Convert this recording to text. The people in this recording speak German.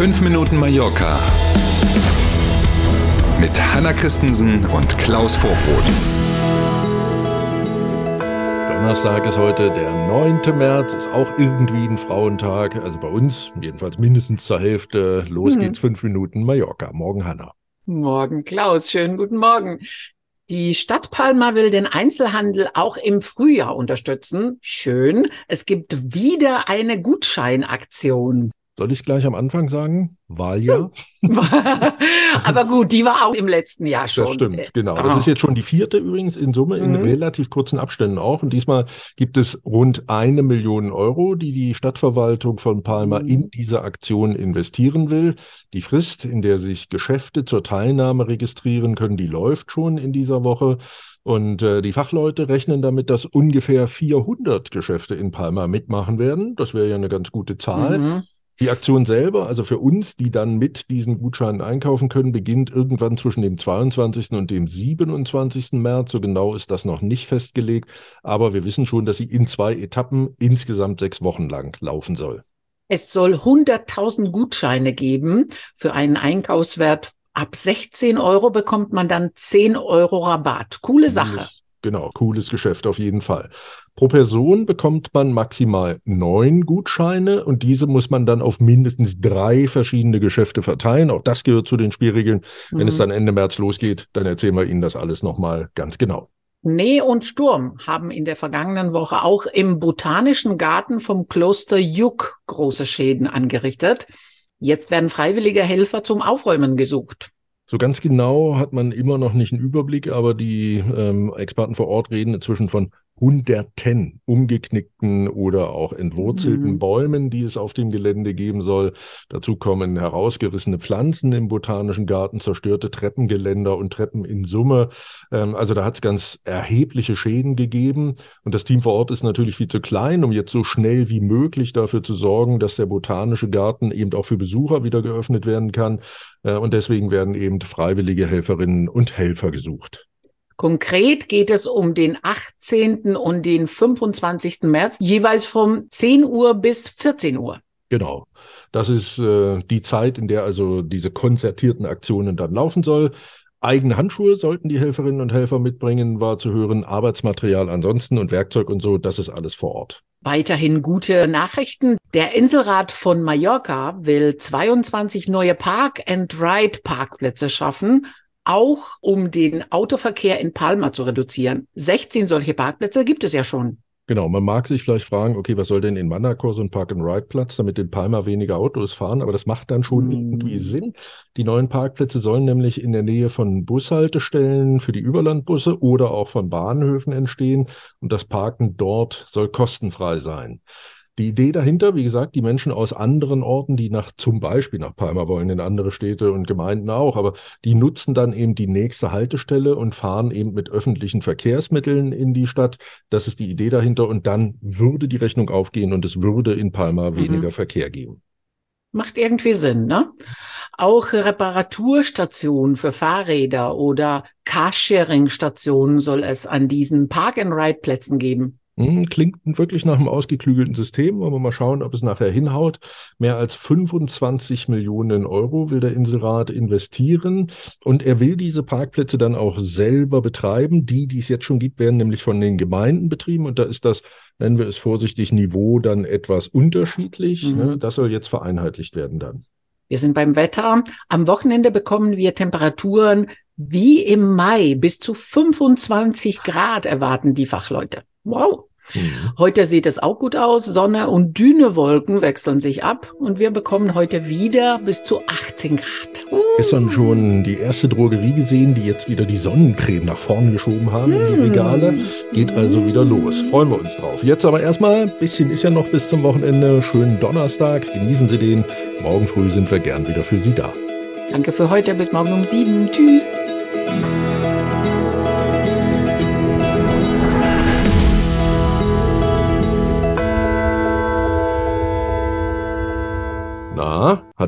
5 Minuten Mallorca mit Hanna Christensen und Klaus Vorbrot. Donnerstag ist heute der 9. März, ist auch irgendwie ein Frauentag. Also bei uns, jedenfalls mindestens zur Hälfte. Los Hm. geht's, 5 Minuten Mallorca. Morgen Hanna. Morgen, Klaus. Schönen guten Morgen. Die Stadt Palma will den Einzelhandel auch im Frühjahr unterstützen. Schön. Es gibt wieder eine Gutscheinaktion. Soll ich gleich am Anfang sagen? Wahljahr? Aber gut, die war auch im letzten Jahr schon. Das stimmt, genau. Das ist jetzt schon die vierte übrigens in Summe, in Mhm. relativ kurzen Abständen auch. Und diesmal gibt es rund eine Million Euro, die die Stadtverwaltung von Palma Mhm. in diese Aktion investieren will. Die Frist, in der sich Geschäfte zur Teilnahme registrieren können, die läuft schon in dieser Woche. Und äh, die Fachleute rechnen damit, dass ungefähr 400 Geschäfte in Palma mitmachen werden. Das wäre ja eine ganz gute Zahl. Mhm. Die Aktion selber, also für uns, die dann mit diesen Gutscheinen einkaufen können, beginnt irgendwann zwischen dem 22. und dem 27. März. So genau ist das noch nicht festgelegt, aber wir wissen schon, dass sie in zwei Etappen insgesamt sechs Wochen lang laufen soll. Es soll 100.000 Gutscheine geben. Für einen Einkaufswert ab 16 Euro bekommt man dann 10 Euro Rabatt. Coole Sache. Genau, cooles Geschäft auf jeden Fall. Pro Person bekommt man maximal neun Gutscheine und diese muss man dann auf mindestens drei verschiedene Geschäfte verteilen. Auch das gehört zu den Spielregeln. Wenn es Mhm. dann Ende März losgeht, dann erzählen wir Ihnen das alles nochmal ganz genau. Schnee und Sturm haben in der vergangenen Woche auch im Botanischen Garten vom Kloster Juk große Schäden angerichtet. Jetzt werden freiwillige Helfer zum Aufräumen gesucht. So ganz genau hat man immer noch nicht einen Überblick, aber die ähm, Experten vor Ort reden inzwischen von Hunderten umgeknickten oder auch entwurzelten Mhm. Bäumen, die es auf dem Gelände geben soll. Dazu kommen herausgerissene Pflanzen im Botanischen Garten, zerstörte Treppengeländer und Treppen in Summe. Ähm, also da hat es ganz erhebliche Schäden gegeben. Und das Team vor Ort ist natürlich viel zu klein, um jetzt so schnell wie möglich dafür zu sorgen, dass der Botanische Garten eben auch für Besucher wieder geöffnet werden kann. Äh, Und deswegen werden eben freiwillige Helferinnen und Helfer gesucht. Konkret geht es um den 18. und den 25. März, jeweils von 10 Uhr bis 14 Uhr. Genau. Das ist äh, die Zeit, in der also diese konzertierten Aktionen dann laufen soll. Eigene Handschuhe sollten die Helferinnen und Helfer mitbringen, war zu hören. Arbeitsmaterial ansonsten und Werkzeug und so, das ist alles vor Ort. Weiterhin gute Nachrichten. Der Inselrat von Mallorca will 22 neue Park-and-Ride-Parkplätze schaffen, auch um den Autoverkehr in Palma zu reduzieren. 16 solche Parkplätze gibt es ja schon. Genau, man mag sich vielleicht fragen, okay, was soll denn in Manacor so ein Park-and-Ride-Platz, damit in Palma weniger Autos fahren, aber das macht dann schon Hm. irgendwie Sinn. Die neuen Parkplätze sollen nämlich in der Nähe von Bushaltestellen für die Überlandbusse oder auch von Bahnhöfen entstehen und das Parken dort soll kostenfrei sein. Die Idee dahinter, wie gesagt, die Menschen aus anderen Orten, die nach zum Beispiel nach Palma wollen, in andere Städte und Gemeinden auch, aber die nutzen dann eben die nächste Haltestelle und fahren eben mit öffentlichen Verkehrsmitteln in die Stadt. Das ist die Idee dahinter und dann würde die Rechnung aufgehen und es würde in Palma Mhm. weniger Verkehr geben. Macht irgendwie Sinn, ne? Auch Reparaturstationen für Fahrräder oder Carsharing-Stationen soll es an diesen Park-and-Ride-Plätzen geben. Hm, Klingt wirklich nach einem ausgeklügelten System. Wollen wir mal schauen, ob es nachher hinhaut. Mehr als 25 Millionen Euro will der Inselrat investieren und er will diese Parkplätze dann auch selber betreiben. Die, die es jetzt schon gibt, werden nämlich von den Gemeinden betrieben und da ist das, nennen wir es vorsichtig, Niveau dann etwas unterschiedlich. Mhm. ne? Das soll jetzt vereinheitlicht werden dann. Wir sind beim Wetter. Am Wochenende bekommen wir Temperaturen wie im Mai. Bis zu 25 Grad erwarten die Fachleute. Wow. Mhm. Heute sieht es auch gut aus. Sonne und dünne Wolken wechseln sich ab und wir bekommen heute wieder bis zu 18 Grad. Uh. Gestern schon die erste Drogerie gesehen, die jetzt wieder die Sonnencreme nach vorne geschoben haben in die Regale. Geht also wieder los. Freuen wir uns drauf. Jetzt aber erstmal, bisschen ist ja noch bis zum Wochenende. Schönen Donnerstag. Genießen Sie den. Morgen früh sind wir gern wieder für Sie da. Danke für heute. Bis morgen um sieben. Tschüss.